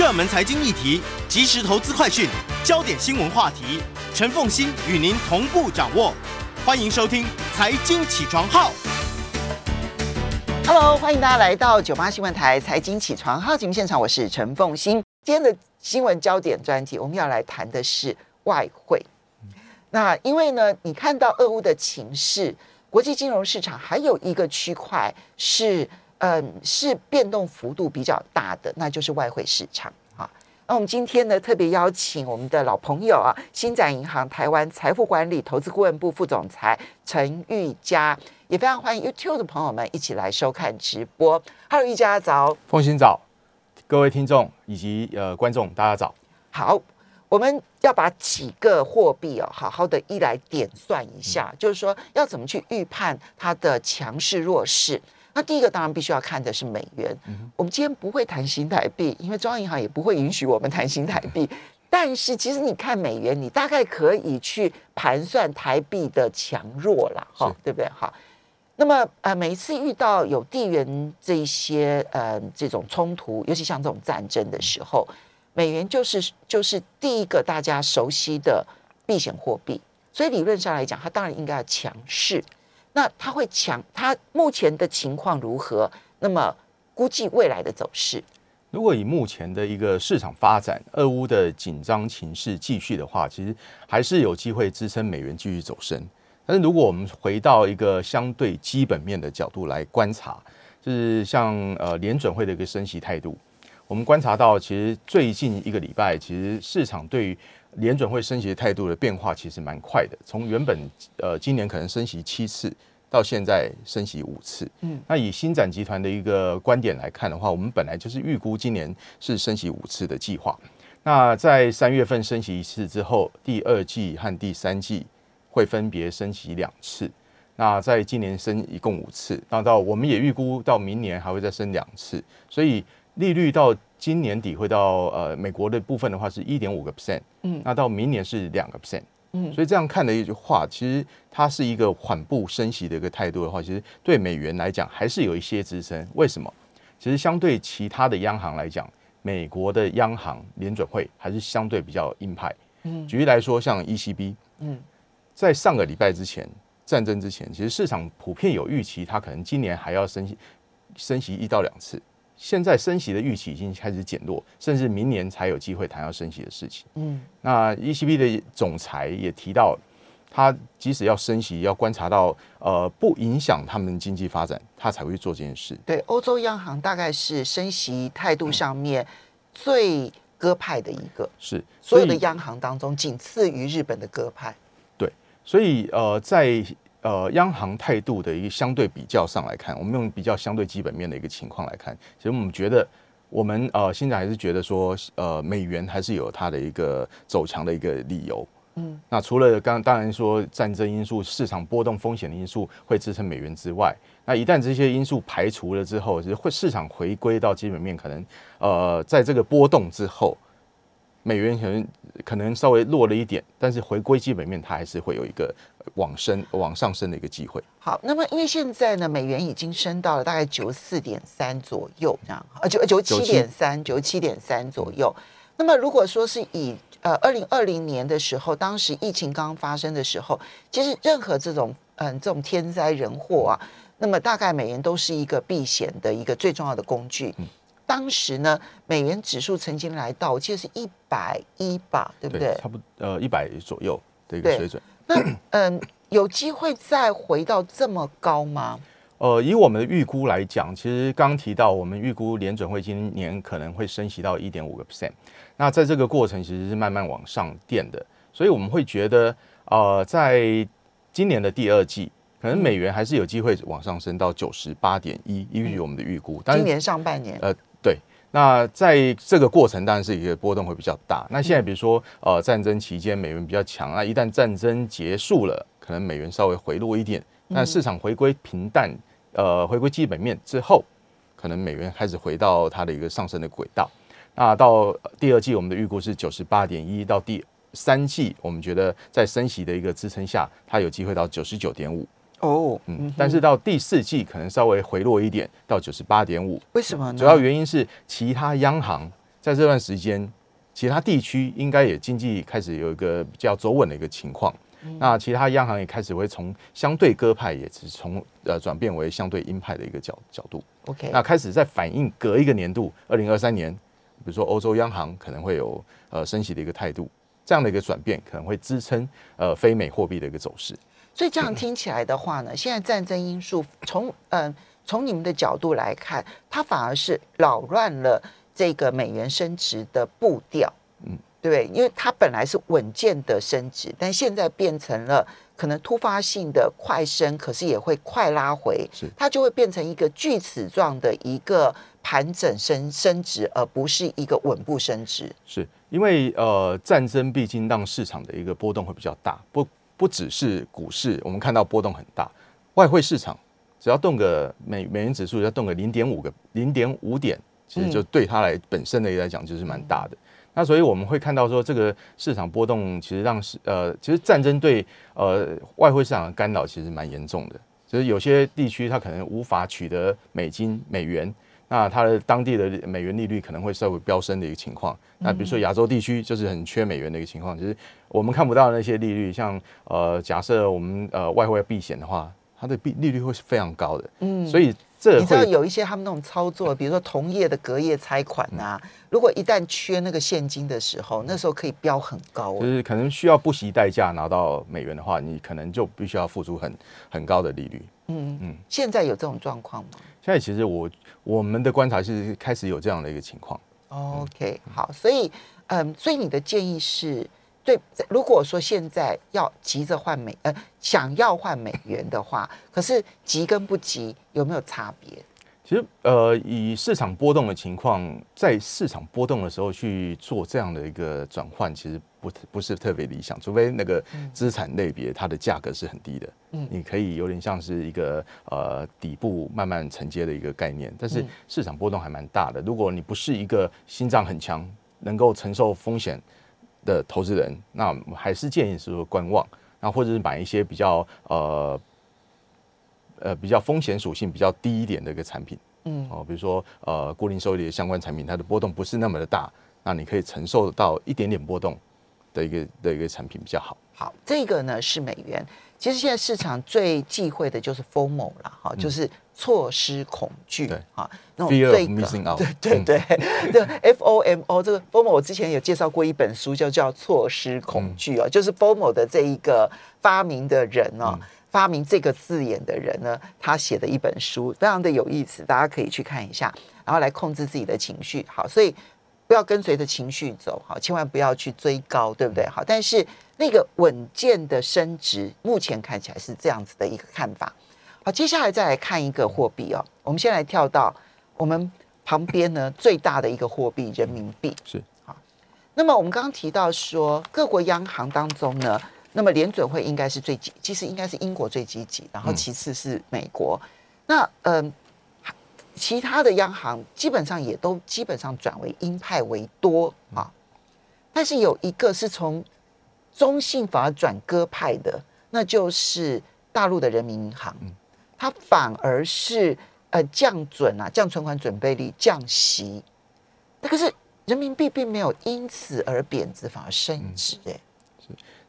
热门财经议题、即时投资快讯、焦点新闻话题，陈凤欣与您同步掌握。欢迎收听《财经起床号》。Hello，欢迎大家来到九八新闻台财经起床号节目现场，我是陈凤欣。今天的新闻焦点专题，我们要来谈的是外汇。那因为呢，你看到俄乌的情势，国际金融市场还有一个区块是，嗯，是变动幅度比较大的，那就是外汇市场啊。那我们今天呢，特别邀请我们的老朋友啊，新展银行台湾财富管理投资顾问部副总裁陈玉佳，也非常欢迎 YouTube 的朋友们一起来收看直播。Hello，玉佳早。凤欣早，各位听众以及呃观众，大家早。好，我们要把几个货币哦，好好的一来点算一下，就是说要怎么去预判它的强势弱势。那第一个当然必须要看的是美元。我们今天不会谈新台币，因为中央银行也不会允许我们谈新台币。但是其实你看美元，你大概可以去盘算台币的强弱啦，哈，对不对？好。那么呃，每一次遇到有地缘这一些呃这种冲突，尤其像这种战争的时候，美元就是就是第一个大家熟悉的避险货币，所以理论上来讲，它当然应该要强势。那它会强，它目前的情况如何？那么估计未来的走势，如果以目前的一个市场发展，俄乌的紧张情势继续的话，其实还是有机会支撑美元继续走升。但是如果我们回到一个相对基本面的角度来观察，就是像呃联准会的一个升息态度，我们观察到，其实最近一个礼拜，其实市场对于联准会升息的态度的变化其实蛮快的，从原本呃今年可能升息七次，到现在升息五次。嗯，那以新展集团的一个观点来看的话，我们本来就是预估今年是升息五次的计划。那在三月份升息一次之后，第二季和第三季会分别升息两次。那在今年升一共五次，那到我们也预估到明年还会再升两次，所以利率到今年底会到呃美国的部分的话是一点五个 percent，嗯，那到明年是两个 percent，嗯，所以这样看的一句话，其实它是一个缓步升息的一个态度的话，其实对美元来讲还是有一些支撑。为什么？其实相对其他的央行来讲，美国的央行联准会还是相对比较鹰派。嗯，举例来说，像 ECB，嗯，在上个礼拜之前，战争之前，其实市场普遍有预期，它可能今年还要升息，升息一到两次。现在升息的预期已经开始减弱，甚至明年才有机会谈到升息的事情。嗯，那 ECB 的总裁也提到，他即使要升息，要观察到呃不影响他们经济发展，他才会做这件事。对欧洲央行大概是升息态度上面最鸽派的一个，是所有的央行当中仅次于日本的鸽派。对，所以呃，在呃央行态度的一个相对比较上来看，我们用比较相对基本面的一个情况来看，其实我们觉得我们呃现在还是觉得说，呃美元还是有它的一个走强的一个理由。嗯，那除了刚当然说战争因素、市场波动风险的因素会支撑美元之外，那一旦这些因素排除了之后，就是会市场回归到基本面，可能呃在这个波动之后，美元可能可能稍微弱了一点，但是回归基本面，它还是会有一个往升往上升的一个机会。好，那么因为现在呢，美元已经升到了大概九四点三左右这样，呃九九七点三九七点三左右。那么如果说是以呃二零二零年的时候，当时疫情刚发生的时候，其实任何这种嗯这种天灾人祸啊，那么大概美元都是一个避险的一个最重要的工具。当时呢，美元指数曾经来到，我记得是一百一吧，对不对？差不多呃一百左右的一个水准。那嗯，有机会再回到这么高吗？呃，以我们的预估来讲，其实刚提到我们预估联准会今年可能会升息到一点五个 percent，那在这个过程其实是慢慢往上垫的，所以我们会觉得，呃，在今年的第二季，可能美元还是有机会往上升到九十八点一，依据我们的预估。但是今年上半年，呃，对。那在这个过程当然是一个波动会比较大。那现在比如说，呃，战争期间美元比较强，那一旦战争结束了，可能美元稍微回落一点，那市场回归平淡，呃，回归基本面之后，可能美元开始回到它的一个上升的轨道。那到第二季，我们的预估是九十八点一，到第三季，我们觉得在升息的一个支撑下，它有机会到九十九点五。哦，嗯，但是到第四季可能稍微回落一点，到九十八点五。为什么呢？主要原因是其他央行在这段时间，其他地区应该也经济开始有一个比较走稳的一个情况。那其他央行也开始会从相对鸽派，也是从呃转变为相对鹰派的一个角角度。OK，那开始在反映隔一个年度，二零二三年，比如说欧洲央行可能会有呃升息的一个态度，这样的一个转变可能会支撑呃非美货币的一个走势。所以这样听起来的话呢，现在战争因素从嗯、从你们的角度来看，它反而是扰乱了这个美元升值的步调，嗯对？因为它本来是稳健的升值，但现在变成了可能突发性的快升，可是也会快拉回，是它就会变成一个锯齿状的一个盘整升升值，而不是一个稳步升值。是因为呃战争毕竟让市场的一个波动会比较大，不不只是股市，我们看到波动很大，外汇市场只要动个美美元指数，只要动个零点五个零点五点，其实就对它来本身的来讲就是蛮大的。那所以我们会看到说，这个市场波动其实让市呃，其实战争对呃外汇市场的干扰其实蛮严重的。就是有些地区它可能无法取得美金、美元，那它的当地的美元利率可能会稍微飙升的一个情况。那比如说亚洲地区就是很缺美元的一个情况，就是我们看不到那些利率，像呃假设我们呃外汇避险的话，它的利利率会是非常高的。嗯，所以这你知道有一些他们那种操作，比如说同业的隔夜拆款啊，如果一旦缺那个现金的时候，那时候可以飙很高哦。就是可能需要不惜代价拿到美元的话，你可能就必须要付出很很高的利率。嗯嗯嗯，现在有这种状况吗现在其实我我们的观察是开始有这样的一个情况。？OK，好，所以嗯，所以你的建议是对，如果说现在要急着换美，呃，想要换美元的话，可是急跟不急有没有差别？其实，呃，以市场波动的情况，在市场波动的时候去做这样的一个转换，其实不不是特别理想，除非那个资产类别它的价格是很低的，嗯。你可以有点像是一个呃底部慢慢承接的一个概念，但是嗯。市场波动还蛮大的。如果你不是一个心脏很强、能够承受风险的投资人，那我还是建议是说观望，那或者是买一些比较呃呃比较风险属性比较低一点的一个产品。嗯哦，比如说呃固定收益的相关产品，它的波动不是那么的大，那你可以承受到一点点波动的一个的一个产品比较好。好，这个呢是美元。其实现在市场最忌讳的就是 FOMO 了，哈，就是错失恐惧，嗯对哈，那种最对对嗯对对，F O M O 这个 FOMO 我之前有介绍过一本书，就叫《错失恐惧》哦，就是 FOMO 的这一个发明的人哦。嗯发明这个字眼的人呢，他写的一本书非常的有意思，大家可以去看一下，然后来控制自己的情绪。好，所以不要跟随着情绪走，好，千万不要去追高，对不对？好，但是那个稳健的升值，目前看起来是这样子的一个看法。好，接下来再来看一个货币哦，我们先来跳到我们旁边呢最大的一个货币人民币。是好，那么我们刚刚提到说，各国央行当中呢，那么联准会应该是最积，其实应该是英国最积极，然后嗯。其次是美国。那嗯、其他的央行基本上也都基本上转为鹰派为多啊，但是有一个是从中性反而转鸽派的，那就是大陆的人民银行，它反而是呃降准啊，降存款准备率降息，那可是人民币并没有因此而贬值，反而升值、哎、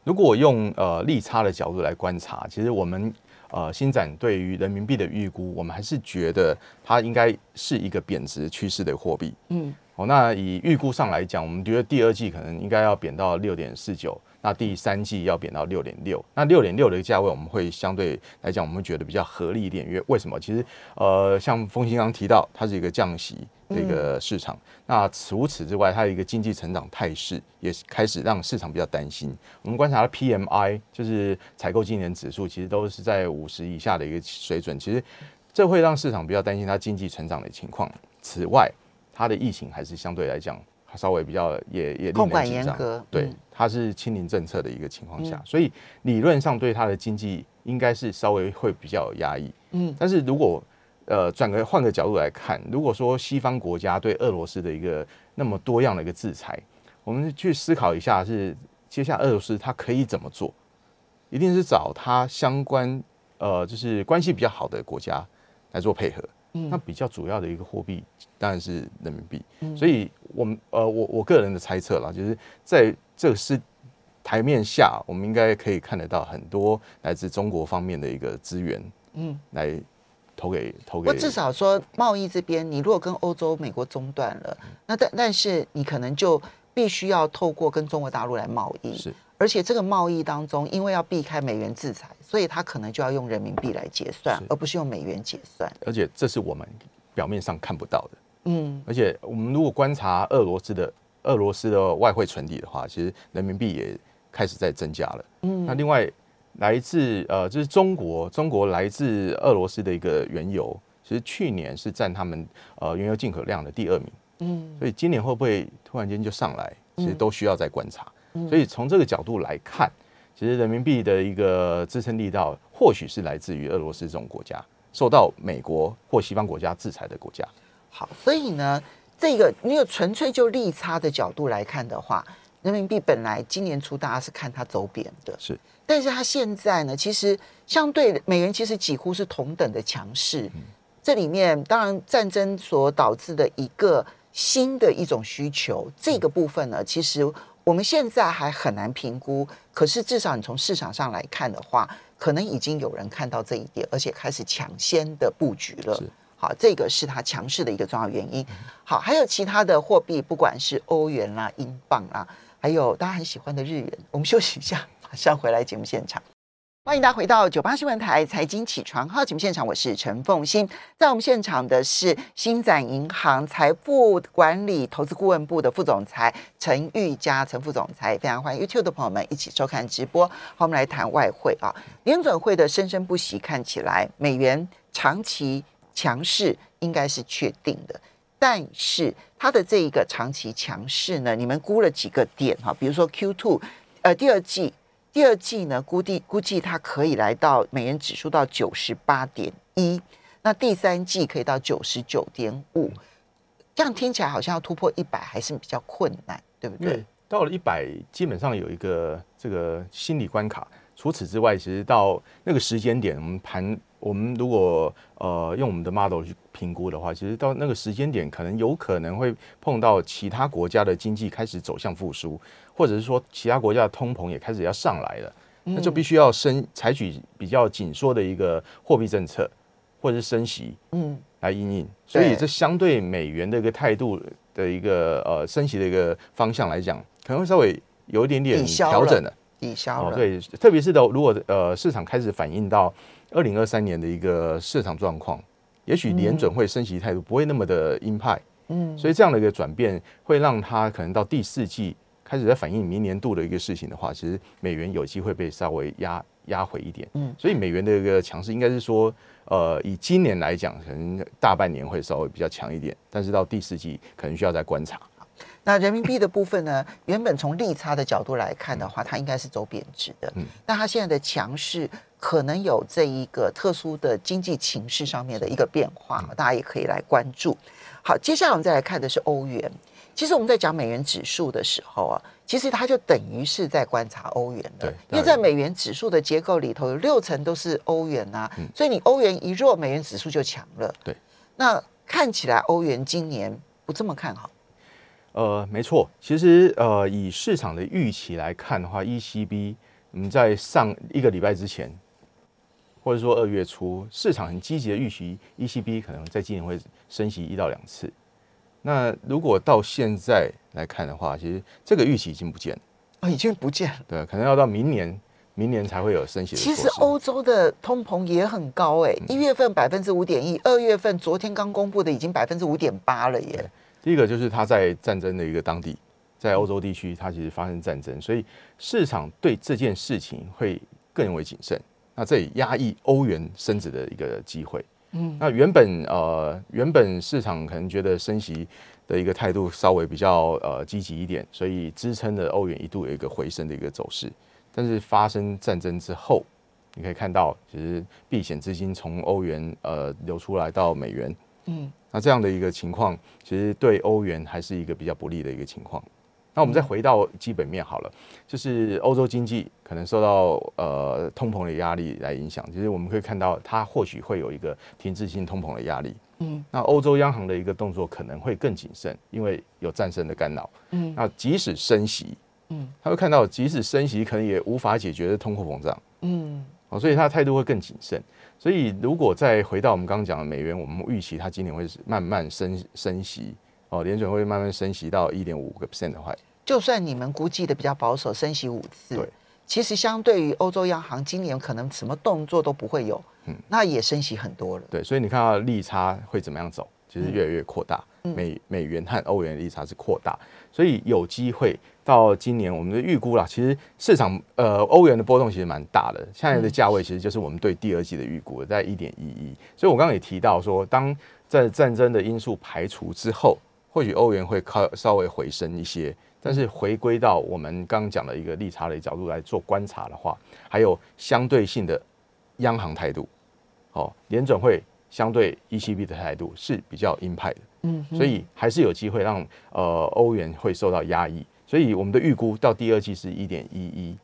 如果我用呃利差的角度来观察，其实我们呃新展对于人民币的预估，我们还是觉得它应该是一个贬值趋势的货币。嗯哦，那以预估上来讲，我们觉得第二季可能应该要贬到六点四九，那第三季要贬到六点六。那六点六的价位，我们会相对来讲，我们会觉得比较合理一点，因为为什么？其实呃，像风兴刚提到，它是一个降息的一个市场。那除此之外，它的一个经济成长态势也是开始让市场比较担心。我们观察到 PMI 就是采购经理人指数，其实都是在五十以下的一个水准，其实这会让市场比较担心它经济成长的情况。此外，它的疫情还是相对来讲稍微比较也也令控管严格对嗯，它是清零政策的一个情况下，嗯所以理论上对它的经济应该是稍微会比较有压抑。嗯但是如果呃转个换个角度来看，如果说西方国家对俄罗斯的一个那么多样的一个制裁，我们去思考一下是接下来俄罗斯它可以怎么做？一定是找它相关呃就是关系比较好的国家来做配合。嗯那比较主要的一个货币当然是人民币。所以我们呃，我我个人的猜测啦，就是在这个是台面下，我们应该可以看得到很多来自中国方面的一个资源，嗯，来投给投给。我至少说贸易这边，你如果跟欧洲、美国中断了，那但但是你可能就必须要透过跟中国大陆来贸易，是而且这个贸易当中，因为要避开美元制裁，所以他可能就要用人民币来结算，而不是用美元结算。而且这是我们表面上看不到的。嗯，而且我们如果观察俄罗斯的俄罗斯的外汇存底的话，其实人民币也开始在增加了。嗯，那另外来自呃，就是中国，中国来自俄罗斯的一个原油，其实去年是占他们呃原油进口量的第二名。嗯，所以今年会不会突然间就上来，其实都需要再观察。所以从这个角度来看，其实人民币的一个支撑力道，或许是来自于俄罗斯这种国家受到美国或西方国家制裁的国家。好，所以呢，这个你有纯粹就利差的角度来看的话，人民币本来今年初大家是看它走贬的，是，但是它现在呢，其实相对美元其实几乎是同等的强势。这里面当然战争所导致的一个新的一种需求，这个部分呢，其实我们现在还很难评估。可是至少你从市场上来看的话，可能已经有人看到这一点，而且开始抢先的布局了是。好，这个是它强势的一个重要原因。好，还有其他的货币，不管是欧元啦、英镑啦，还有大家很喜欢的日元。我们休息一下，马上回来节目现场。欢迎大家回到九八新闻台财经起床号节目现场，我是陈凤欣。在我们现场的是新展银行财富管理投资顾问部的副总裁陈玉佳，陈副总裁，非常欢迎 YouTube 的朋友们一起收看直播。好，我们来谈外汇啊，联准会的生生不息，看起来美元长期强势应该是确定的。但是它的这一个长期强势呢，你们估了几个点哈？比如说 Q two，呃，第二季，第二季呢，估计估计它可以来到美元指数到九十八点一，那第三季可以到九十九点五，这样听起来好像要突破一百还是比较困难，对不对？到了一百，基本上有一个这个心理关卡。除此之外，其实到那个时间点，我们盘，我们如果呃用我们的 model 去评估的话，其实到那个时间点，可能有可能会碰到其他国家的经济开始走向复苏，或者是说其他国家的通膨也开始要上来了，那就必须要升采取比较紧缩的一个货币政策，或者是升息，嗯，来应应，所以对这相对美元的一个态度的一个呃升息的一个方向来讲，可能会稍微有一点点调整的。抵消了，哦，对，特别是的，如果呃市场开始反映到二零二三年的一个市场状况，也许联准会升息态度不会那么的鹰派，嗯，所以这样的一个转变会让它可能到第四季开始在反映明年度的一个事情的话，其实美元有机会被稍微压压回一点。嗯，所以美元的一个强势应该是说，呃，以今年来讲，可能大半年会稍微比较强一点，但是到第四季可能需要再观察。那人民币的部分呢？原本从利差的角度来看的话，它应该是走贬值的。嗯但它现在的强势可能有这一个特殊的经济情势上面的一个变化，大家也可以来关注。好，接下来我们再来看的是欧元。其实我们在讲美元指数的时候啊，其实它就等于是在观察欧元的对，因为在美元指数的结构里头有六成都是欧元啊，嗯所以你欧元一弱，美元指数就强了。对，那看起来欧元今年不这么看好。呃，没错，其实呃，以市场的预期来看的话，ECB 我们在上一个礼拜之前，或者说二月初，市场很积极的预期 ECB 可能在今年会升息一到两次。那如果到现在来看的话，其实这个预期已经不见了，哦，已经不见了。对，可能要到明年，明年才会有升息的。其实欧洲的通膨也很高哎、一月份百分之五点一，二月份昨天刚公布的已经百分之五点八了耶。第一个就是它在战争的一个当地，在欧洲地区，它其实发生战争，所以市场对这件事情会更为谨慎。那这也压抑欧元升值的一个机会。嗯，那原本呃原本市场可能觉得升息的一个态度稍微比较呃积极一点，所以支撑的欧元一度有一个回升的一个走势。但是发生战争之后，你可以看到，其实避险资金从欧元呃流出来到美元，嗯，那这样的一个情况，其实对欧元还是一个比较不利的一个情况。那我们再回到基本面好了，就是欧洲经济可能受到呃通膨的压力来影响，其实我们可以看到它或许会有一个停滞性通膨的压力。嗯，那欧洲央行的一个动作可能会更谨慎，因为有战胜的干扰。嗯，那即使升息，嗯，他会看到即使升息可能也无法解决的通货膨胀。嗯，哦，所以他的态度会更谨慎。所以如果再回到我们刚刚讲的美元，我们预期它今年会慢慢升升息。哦，联准会慢慢升息到一点五个 percent 的话，就算你们估计的比较保守，升息五次，对，其实相对于欧洲央行今年可能什么动作都不会有，嗯，那也升息很多了，对，所以你看到利差会怎么样走，其实越来越扩大，美美元和欧元的利差是扩大，所以有机会到今年我们的预估啦，其实市场呃欧元的波动其实蛮大的，现在的价位其实就是我们对第二季的预估在一点一一，所以我刚刚也提到说，当在战争的因素排除之后。或许欧元会靠稍微回升一些，但是回归到我们刚刚讲的一个利差的角度来做观察的话，还有相对性的央行态度，哦，联准会相对 ECB 的态度是比较鹰派的，嗯，所以还是有机会让呃欧元会受到压抑，所以我们的预估到第二季是一点一一，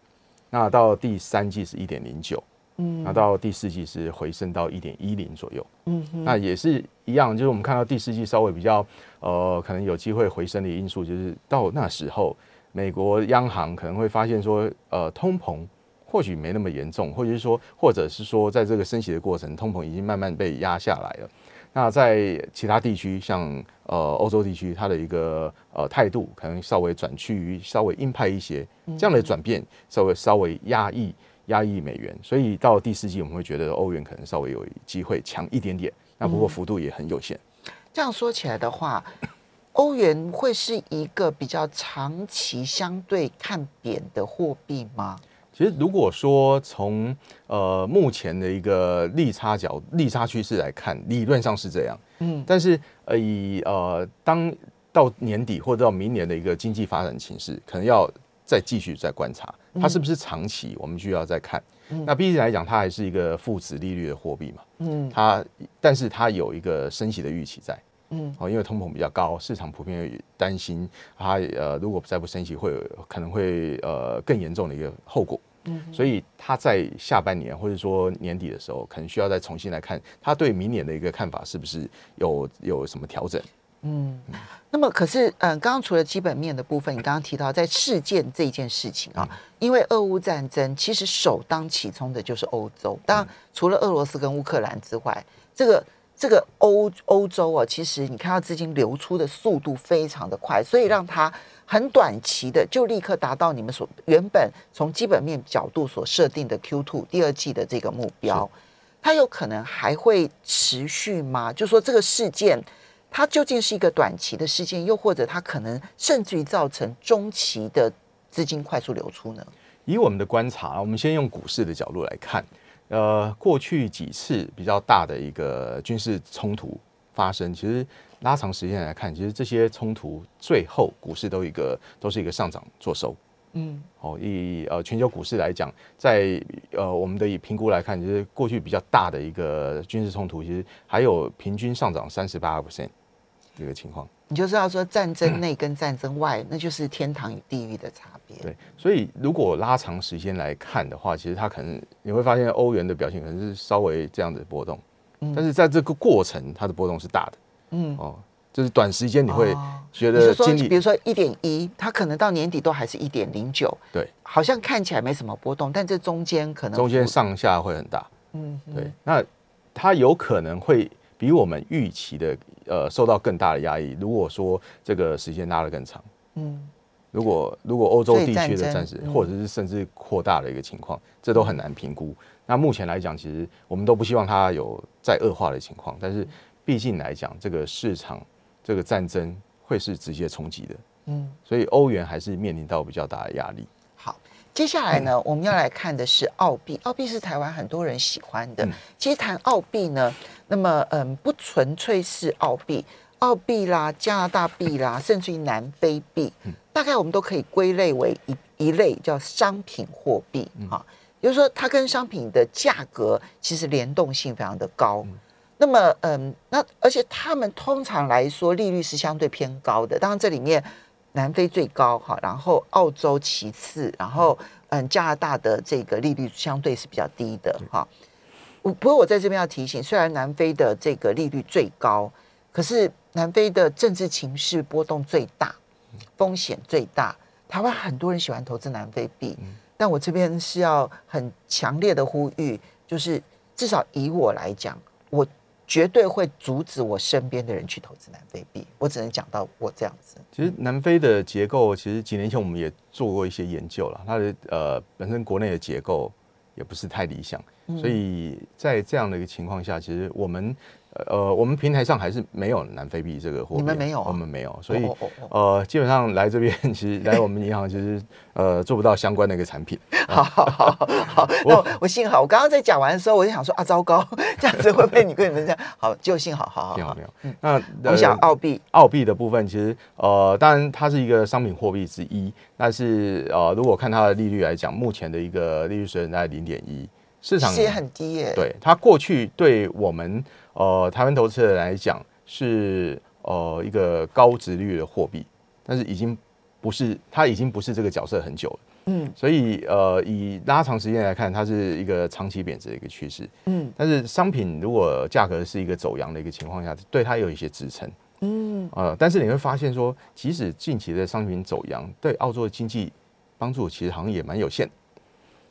那到第三季是一点零九。嗯，那到第四季是回升到一点一零左右，嗯，那也是一样，就是我们看到第四季稍微比较，呃，可能有机会回升的因素，就是到那时候，美国央行可能会发现说，呃，通膨或许没那么严重，或者是说，或者是说，在这个升息的过程，通膨已经慢慢被压下来了。那在其他地区，像呃欧洲地区，它的一个呃态度可能稍微转趋于稍微鹰派一些，这样的转变稍微稍微压抑。压抑美元，所以到第四季我们会觉得欧元可能稍微有机会强一点点，那不过幅度也很有限。这样说起来的话，欧元会是一个比较长期相对看扁的货币吗？其实如果说从呃目前的一个利差角利差趋势来看，理论上是这样。嗯，但是呃以呃当到年底或者到明年的一个经济发展情势，可能要。再继续再观察，它是不是长期，我们需要再看。那毕竟来讲，它还是一个负值利率的货币嘛。嗯，它，但是它有一个升息的预期在。嗯，哦，因为通膨比较高，市场普遍担心它呃，如果再不升息，会有可能会呃更严重的一个后果。嗯，所以它在下半年或者说年底的时候，可能需要再重新来看，它对明年的一个看法是不是有有什么调整。嗯，那么可是，嗯，刚刚除了基本面的部分，你刚刚提到在事件这一件事情啊，因为俄乌战争其实首当其冲的就是欧洲，当然除了俄罗斯跟乌克兰之外，这个这个欧欧洲啊，其实你看到资金流出的速度非常的快，所以让它很短期的就立刻达到你们所原本从基本面角度所设定的 Q two 第二季的这个目标，它有可能还会持续吗？就说这个事件。它究竟是一个短期的事件，又或者它可能甚至于造成中期的资金快速流出呢？以我们的观察，我们先用股市的角度来看，呃，过去几次比较大的一个军事冲突发生，其实拉长时间来看，其实这些冲突最后股市都一个都是一个上涨做收。嗯，哦，以呃全球股市来讲，在呃我们的以评估来看，就是过去比较大的一个军事冲突，其实还有平均上涨三十八个 percent。这个情况，你就知道说战争 内跟战争外，那就是天堂与地狱的差别。对，所以如果拉长时间来看的话，其实它可能你会发现欧元的表现可能是稍微这样的波动，但是在这个过程它的波动是大的。嗯，哦，就是短时间你会觉得经历，比如说一点一，它可能到年底都还是一点零九，对，好像看起来没什么波动，但这中间可能中间上下会很大。嗯，对，那它有可能会。比我们预期的呃受到更大的压抑。如果说这个时间拉得更长，嗯，如果如果欧洲地区的战事，或者是甚至扩大的一个情况，这都很难评估。那目前来讲，其实我们都不希望它有再恶化的情况。但是毕竟来讲，这个市场这个战争会是直接冲击的，嗯，所以欧元还是面临到比较大的压力。接下来呢，我们要来看的是澳币。澳币是台湾很多人喜欢的。其实谈澳币呢，那么嗯，不纯粹是澳币，澳币啦、加拿大币啦，甚至于南非币，大概我们都可以归类为一一类叫商品货币啊。就是说，它跟商品的价格其实联动性非常的高。那么嗯，那而且他们通常来说利率是相对偏高的。当然，这里面南非最高哈，然后澳洲其次，然后嗯加拿大的这个利率相对是比较低的哈。我不过我在这边要提醒，虽然南非的这个利率最高，可是南非的政治情势波动最大，风险最大。台湾很多人喜欢投资南非币，但我这边是要很强烈的呼吁，就是至少以我来讲，我。绝对会阻止我身边的人去投资南非币，我只能讲到我这样子。其实南非的结构，其实几年前我们也做过一些研究了，它的呃本身国内的结构也不是太理想，所以在这样的一个情况下，其实我们。呃，我们平台上还是没有南非币这个货币，你们没有，我们没有，所以呃，基本上来这边 其实来我们银行其实呃做不到相关的一个产品。好好好好，那我幸好，我刚刚在讲完的时候，我就想说啊，糟糕，这样子会不会你跟你们这样？好，就幸好，好好幸好没有。那我想澳币，澳币的部分其实呃，当然它是一个商品货币之一，但是呃，如果看它的利率来讲，目前的一个利率水准在零点一，市场也很低耶。对它过去对我们。呃，台湾投资人来讲是呃一个高值率的货币，但是已经不是，它已经不是这个角色很久了。嗯，所以呃以拉长时间来看，它是一个长期贬值的一个趋势。嗯，但是商品如果价格是一个走阳的一个情况下，对它有一些支撑。嗯，呃，但是你会发现说，即使近期的商品走阳，对澳洲的经济帮助其实好像也蛮有限。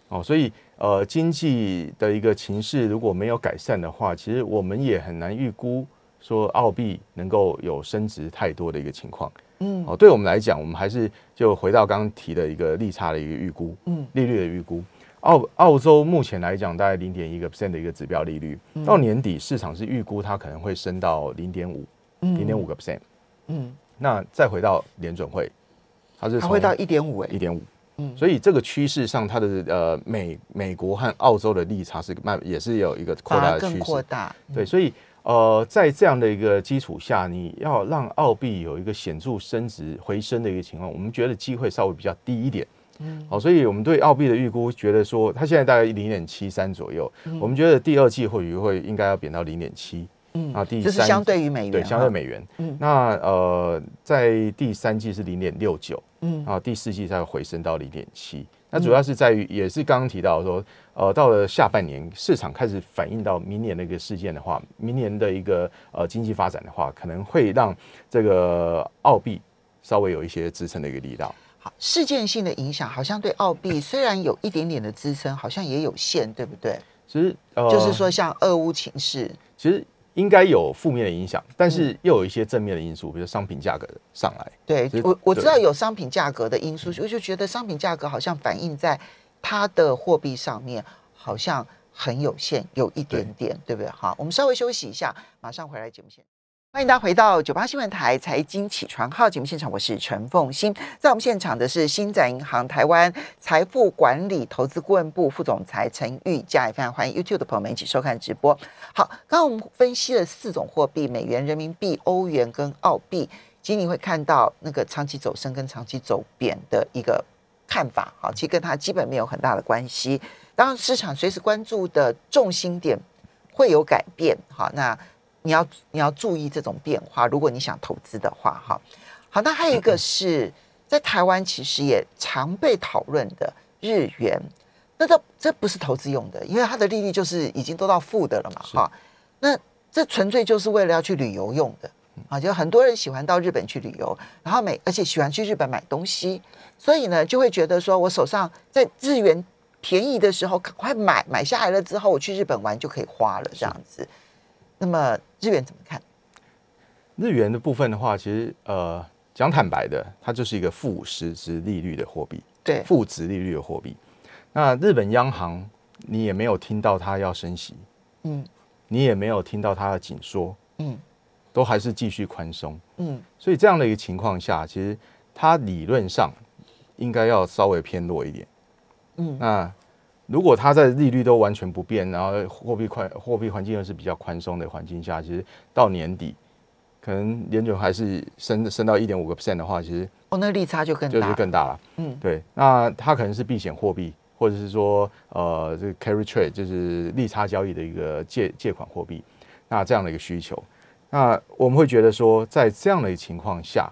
哦，所以。呃，经济的一个情势如果没有改善的话，其实我们也很难预估说澳币能够有升值太多的一个情况。嗯，哦，对我们来讲，我们还是就回到刚刚提的一个利差的一个预估，嗯，利率的预估。澳澳洲目前来讲，大概零点一个 percent 的一个指标利率，到年底市场是预估它可能会升到零点五，零点五个 percent。嗯，那再回到联准会，它是它会到一点五，一点五。所以这个趋势上，它的呃美美国和澳洲的利差是慢，也是有一个扩大的趋势。扩大。对，所以呃，在这样的一个基础下，你要让澳币有一个显著升值回升的一个情况，我们觉得机会稍微比较低一点。嗯。好，所以我们对澳币的预估，觉得说它现在大概零点七三左右，我们觉得第二季或许会应该要贬到零点七。嗯。啊，第三。这是相对于美元。对，相对美元。嗯。那呃，在第三季是零点六九。嗯，啊，第四季才回升到零点七，那主要是在于，也是刚刚提到说，呃，到了下半年，市场开始反映到明年的一个事件的话，明年的一个呃经济发展的话，可能会让这个澳币稍微有一些支撑的一个力道。好，事件性的影响好像对澳币 虽然有一点点的支撑，好像也有限，对不对？其实，就是说像俄乌情势，其实。应该有负面的影响，但是又有一些正面的因素，比如商品价格上来。对我我知道有商品价格的因素，我就觉得商品价格好像反映在它的货币上面，好像很有限，有一点点，对。不对？好，我们稍微休息一下，马上回来节目现欢迎大家回到九八新闻台财经起床号节目现场，我是陈凤欣，在我们现场的是新展银行台湾财富管理投资顾问部副总裁陈玉佳，也非常欢迎 YouTube 的朋友们一起收看直播。好，刚刚我们分析了四种货币：美元、人民币、欧元跟澳币。其实你会看到那个长期走升跟长期走贬的一个看法，好，其实跟它基本没有很大的关系。当然，市场随时关注的重心点会有改变，好，那。你要你要注意这种变化，如果你想投资的话，哈，好，那还有一个是在台湾其实也常被讨论的日元，那这这不是投资用的，因为它的利率就是已经都到负的了嘛，哈，那这纯粹就是为了要去旅游用的啊，就很多人喜欢到日本去旅游，然后每而且喜欢去日本买东西，所以呢就会觉得说我手上在日元便宜的时候赶快买买下来了之后，我去日本玩就可以花了这样子。那么日元怎么看？日元的部分的话，其实呃讲坦白的，它就是一个负实质利率的货币，对，负值利率的货币。那日本央行你也没有听到它要升息，嗯，你也没有听到它的紧缩，嗯，都还是继续宽松，嗯，所以这样的一个情况下，其实它理论上应该要稍微偏弱一点，嗯，那。如果它在利率都完全不变，然后货币宽货币环境又是比较宽松的环境下，其实到年底可能联准还是升升到一点五个 percent 的话，其实哦，那利差就更就是更大了。嗯，对，那它可能是避险货币，或者是说呃，这个 carry trade 就是利差交易的一个借借款货币，那这样的一个需求，那我们会觉得说，在这样的情况下，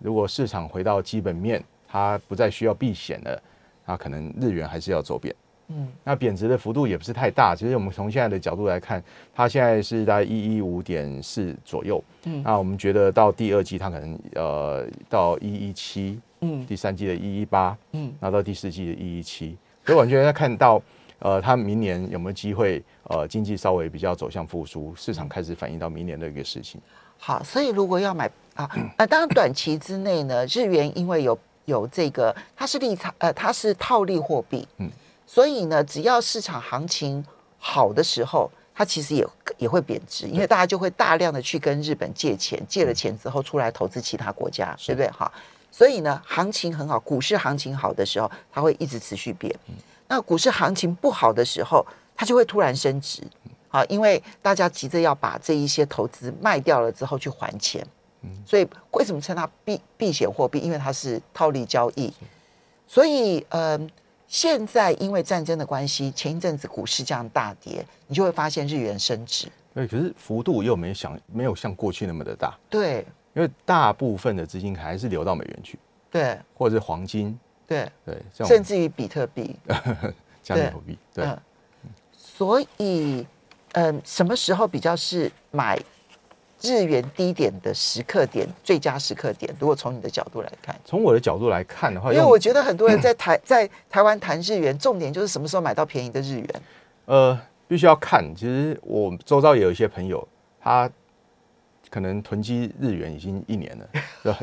如果市场回到基本面，它不再需要避险了，那可能日元还是要走贬。嗯，那贬值的幅度也不是太大，其实我们从现在的角度来看，它现在是在一一五点四左右。嗯那我们觉得到第二季它可能呃到一一七，嗯第三季的一一八，嗯然后到第四季的一一七，所以我觉得看到呃它明年有没有机会呃经济稍微比较走向复苏，市场开始反映到明年的一个事情。好，所以如果要买啊，呃，当然短期之内呢，日元因为有有这个，它是利差，呃，它是套利货币，嗯嗯，所以呢，只要市场行情好的时候，它其实也也会贬值，因为大家就会大量的去跟日本借钱，借了钱之后出来投资其他国家，对不对？哈，所以呢，行情很好，股市行情好的时候，它会一直持续贬。那股市行情不好的时候，它就会突然升值。啊，因为大家急着要把这一些投资卖掉了之后去还钱，所以为什么称它避避险货币？因为它是套利交易，所以呃，现在因为战争的关系，前一阵子股市这样大跌，你就会发现日元升值。对，可是幅度又没想没有像过去那么的大，对。因为大部分的资金还是流到美元去，对。或者是黄金，对，对，甚至于比特币。加密货币，对。嗯。所以，嗯，什么时候比较是买日元低点的时刻点最佳时刻点？如果从你的角度来看。从我的角度来看的话，因为我觉得很多人 在台在台湾谈日元，重点就是什么时候买到便宜的日元。呃，必须要看。其实我周遭也有一些朋友，他可能囤积日元已经一年了，对吧？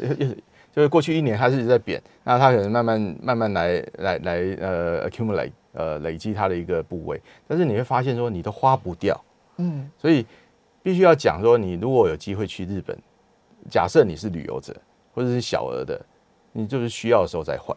就是过去一年他是一直在贬，那他可能慢慢慢慢来来来呃 accumulate 呃累积他的一个部位，但是你会发现说你都花不掉，嗯所以必须要讲说，你如果有机会去日本，假设你是旅游者或者是小额的，你就是需要的时候再换。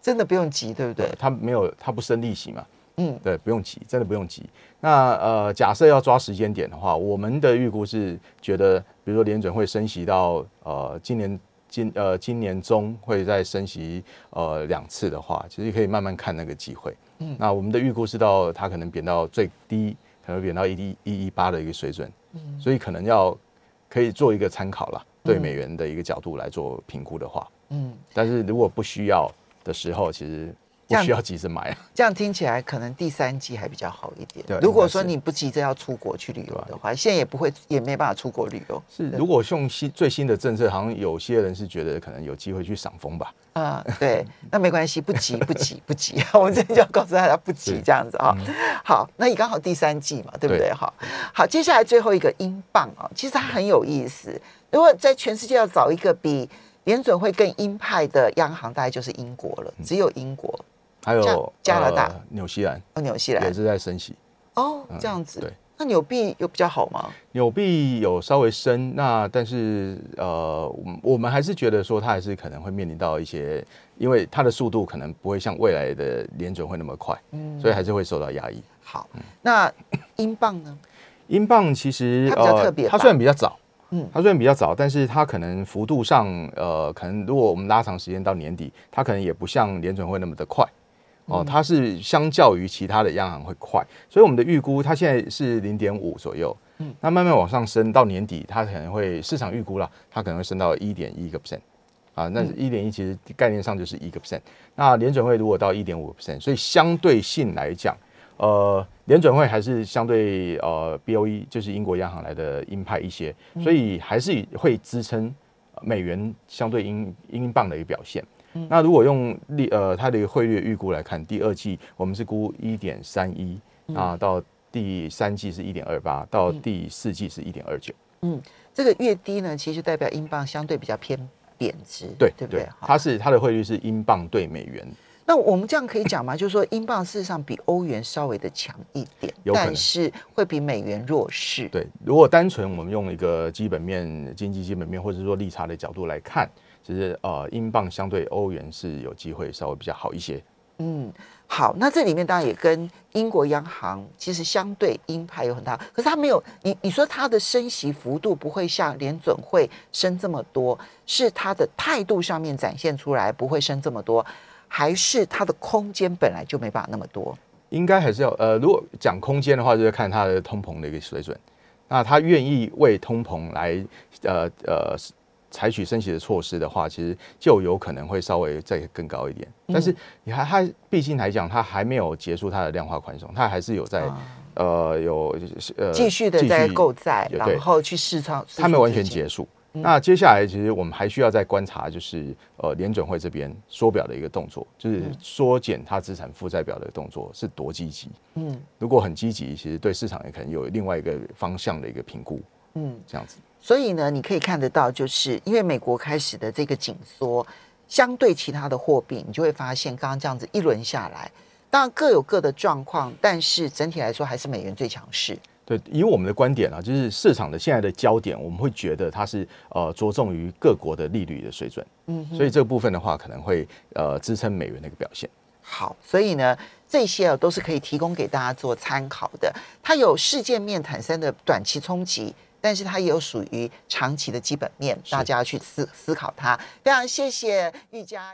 真的不用急，对不对？它没有，它不生利息嘛，嗯对，不用急，真的不用急。那呃，假设要抓时间点的话，我们的预估是觉得，比如说联准会升息到呃今年今呃今年中会再升息呃两次的话，其实可以慢慢看那个机会。嗯那我们的预估是到它可能贬到最低，可能贬到一一一一八的一个水准，嗯。所以可能要可以做一个参考了，对美元的一个角度来做评估的话，嗯，但是如果不需要的时候，其实不需要急着买啊。这样听起来可能第三季还比较好一点对。如果说你不急着要出国去旅游的话，现在也不会也没办法出国旅游。是，对如果用新最新的政策，好像有些人是觉得可能有机会去赏枫吧。啊、对，那没关系，不急不急不急，我们这里就要告诉大家不急是这样子啊、好，那你刚好第三季嘛，对不对？对好，好，接下来最后一个英镑啊，其实它很有意思。如果在全世界要找一个比联准会更鹰派的央行，大概就是英国了，只有英国还有加加拿大呃纽西兰哦，纽西兰也是在升息，哦，这样子。对，那纽币有比较好吗？纽币有稍微升，那但是呃，我们还是觉得说它还是可能会面临到一些，因为它的速度可能不会像未来的联准会那么快，嗯所以还是会受到压抑。好，那英镑呢？英镑其实比较特别吧它虽然比较早，嗯嗯，它虽然比较早，但是它可能幅度上，呃，可能如果我们拉长时间到年底，它可能也不像联准会那么的快。哦，它是相较于其他的央行会快，所以我们的预估它现在是零点五左右，嗯。嗯，那慢慢往上升到年底，它可能会市场预估了，它可能会升到一点一个 percent，啊，那一点一其实概念上就是一个 percent，那联准会如果到一点五 percent，所以相对性来讲，呃，联准会还是相对呃 BOE 就是英国央行来的鹰派一些，所以还是会支撑美元相对英英镑的一个表现。那如果用利呃它的一个汇率预估来看，第二季我们是估一点三一啊，到第三季是一点二八，到第四季是一点二九。嗯这个越低呢，其实代表英镑相对比较偏贬值，对对不对？好它是它的汇率是英镑对美元，那我们这样可以讲吗？就是说，英镑事实上比欧元稍微的强一点，但是会比美元弱势。对，如果单纯我们用一个基本面、经济基本面或者说利差的角度来看，其实呃，英镑相对欧元是有机会稍微比较好一些。嗯，好，那这里面当然也跟英国央行其实相对鹰派有很大，可是它没有你你说它的升息幅度不会像联准会升这么多，是它的态度上面展现出来不会升这么多，还是它的空间本来就没办法那么多？应该还是要呃，如果讲空间的话，就是看它的通膨的一个水准。那它愿意为通膨来呃呃采取升息的措施的话，其实就有可能会稍微再更高一点。但是你还它毕竟来讲，它还没有结束它的量化宽松，它还是有在、呃有呃继续的在购债，然后去市场，它没有完全结束。束。那接下来，其实我们还需要再观察，就是呃联准会这边缩表的一个动作，就是缩减它资产负债表的动作是多积极。嗯如果很积极，其实对市场也可能有另外一个方向的一个评估，嗯，这样子。所以呢，你可以看得到，就是因为美国开始的这个紧缩，相对其他的货币，你就会发现，刚刚这样子一轮下来，当然各有各的状况，但是整体来说还是美元最强势。对，以我们的观点啊，就是市场的现在的焦点，我们会觉得它是呃着重于各国的利率的水准，嗯，所以这个部分的话，可能会呃支撑美元的一个表现。好，所以呢，这些啊都是可以提供给大家做参考的。它有事件面产生的短期冲击，但是它也有属于长期的基本面，大家要去思思考它。非常谢谢玉佳。